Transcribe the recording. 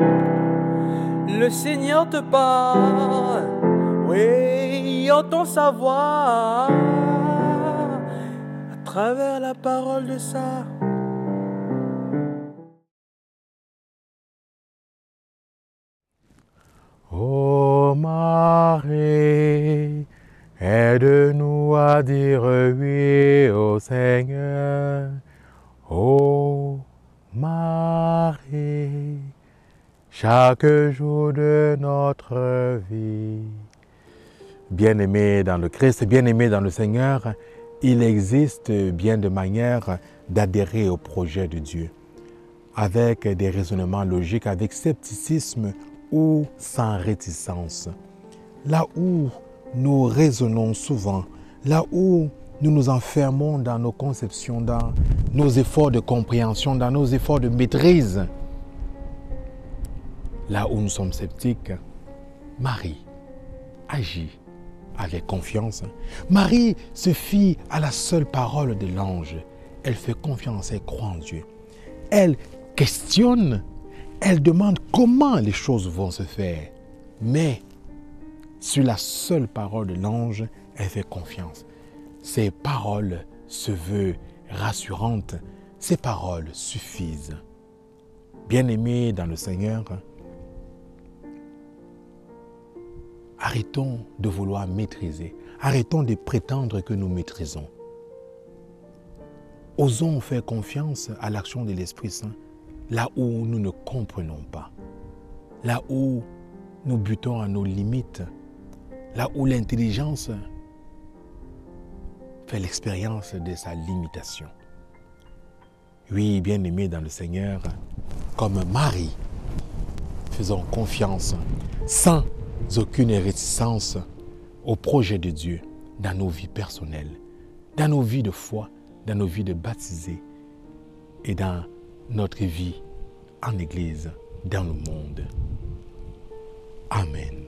Le Seigneur te parle, oui, entend sa voix à travers la parole de ça. Ô Marie, aide-nous à dire oui au Seigneur. Ô Marie, chaque jour de notre vie. Bien-aimés dans le Christ, bien-aimés dans le Seigneur, il existe bien de manières d'adhérer au projet de Dieu, avec des raisonnements logiques, avec scepticisme ou sans réticence. Là où nous raisonnons souvent, là où nous nous enfermons dans nos conceptions, dans nos efforts de compréhension, dans nos efforts de maîtrise, là où nous sommes sceptiques, Marie agit avec confiance. Marie se fie à la seule parole de l'ange. Elle fait confiance, elle croit en Dieu. Elle questionne elle demande comment les choses vont se faire. Mais sur la seule parole de l'ange, elle fait confiance. Ces paroles se veulent rassurantes. Ces paroles suffisent. Bien-aimés dans le Seigneur, arrêtons de vouloir maîtriser. Arrêtons de prétendre que nous maîtrisons. Osons faire confiance à l'action de l'Esprit Saint là où nous ne comprenons pas, là où nous butons à nos limites, là où l'intelligence fait l'expérience de sa limitation. Oui, bien-aimés dans le Seigneur, comme Marie, faisons confiance sans aucune réticence au projet de Dieu dans nos vies personnelles, dans nos vies de foi, dans nos vies de baptisés et dans notre vie en Église dans le monde. Amen.